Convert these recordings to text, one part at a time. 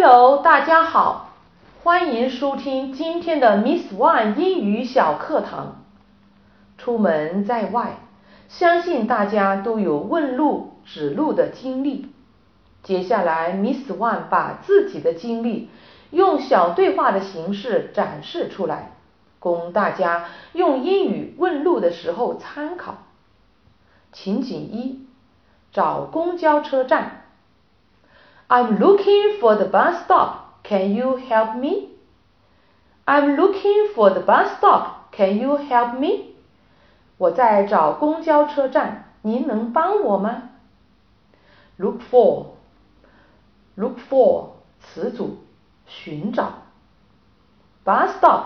Hello，大家好，欢迎收听今天的 Miss One 英语小课堂。出门在外，相信大家都有问路指路的经历。接下来，Miss One 把自己的经历用小对话的形式展示出来，供大家用英语问路的时候参考。情景一：找公交车站。I'm looking for the bus stop. Can you help me? I'm looking for the bus stop. Can you help me? 我在找公交车站，您能帮我吗？Look for, look for 词组，寻找。Bus stop,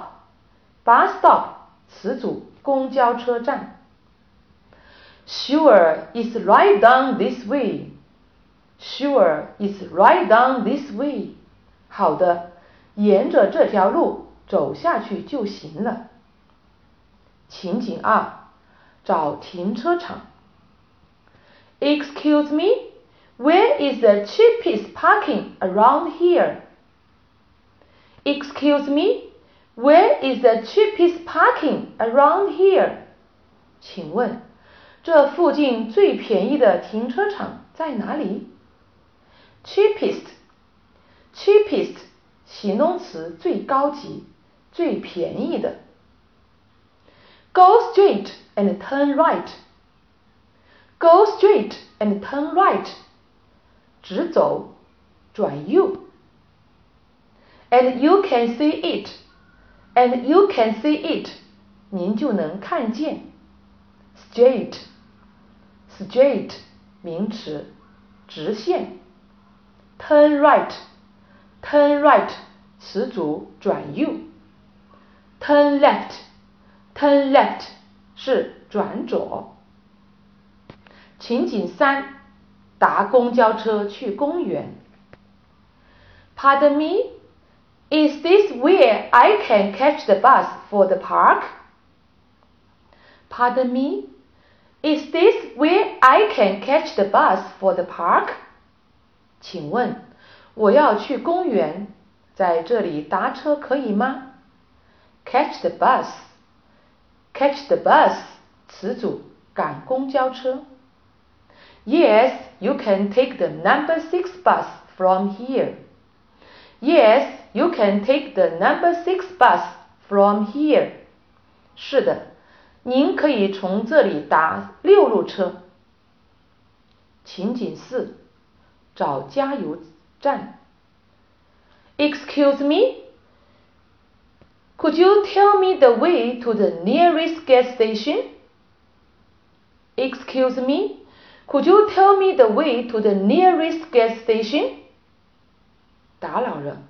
bus stop 词组，公交车站。Sure, it's right down this way. Sure, it's right down this way. 好的，沿着这条路走下去就行了。情景二，找停车场。Excuse me, where is the cheapest parking around here? Excuse me, where is the cheapest parking around here? 请问，这附近最便宜的停车场在哪里 ？cheapest cheapest 形容词最高级、最便宜的。Go straight and turn right. Go straight and turn right. 直走，转右。And you can see it. And you can see it. 您就能看见。Straight straight 名词，直线。 Turn right, turn right 词组转右。Turn left, turn left 是转左。情景三，搭公交车去公园。Pardon me, is this where I can catch the bus for the park? Pardon me, is this where I can catch the bus for the park? 请问我要去公园，在这里搭车可以吗？Catch the bus, catch the bus，词组赶公交车。Yes, you can take the number six bus from here. Yes, you can take the number six bus from here. 是的，您可以从这里搭六路车。情景四。 找加油站。Excuse me, could you tell me the way to the nearest gas station? Excuse me, could you tell me the way to the nearest gas station? 打扰了，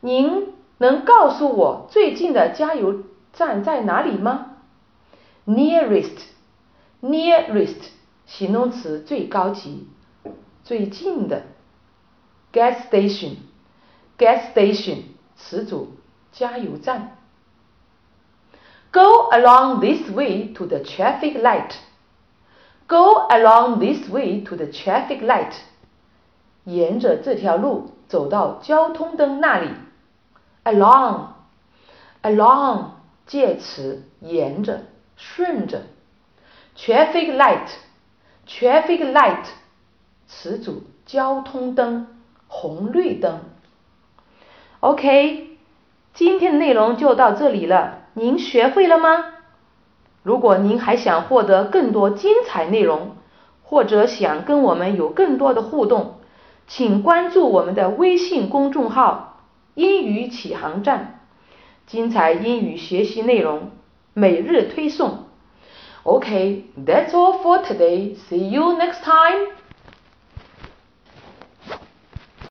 您能告诉我最近的加油站在哪里吗？Nearest, nearest 形容词最高级。 最近的 gas station gas station 词组加油站。Go along this way to the traffic light. Go along this way to the traffic light. 沿着这条路走到交通灯那里。Along along 介词沿着顺着。Traffic light traffic light 词组交通灯，红绿灯。OK，今天的内容就到这里了，您学会了吗？如果您还想获得更多精彩内容，或者想跟我们有更多的互动，请关注我们的微信公众号“英语启航站”，精彩英语学习内容每日推送。OK，that's all for today. See you next time.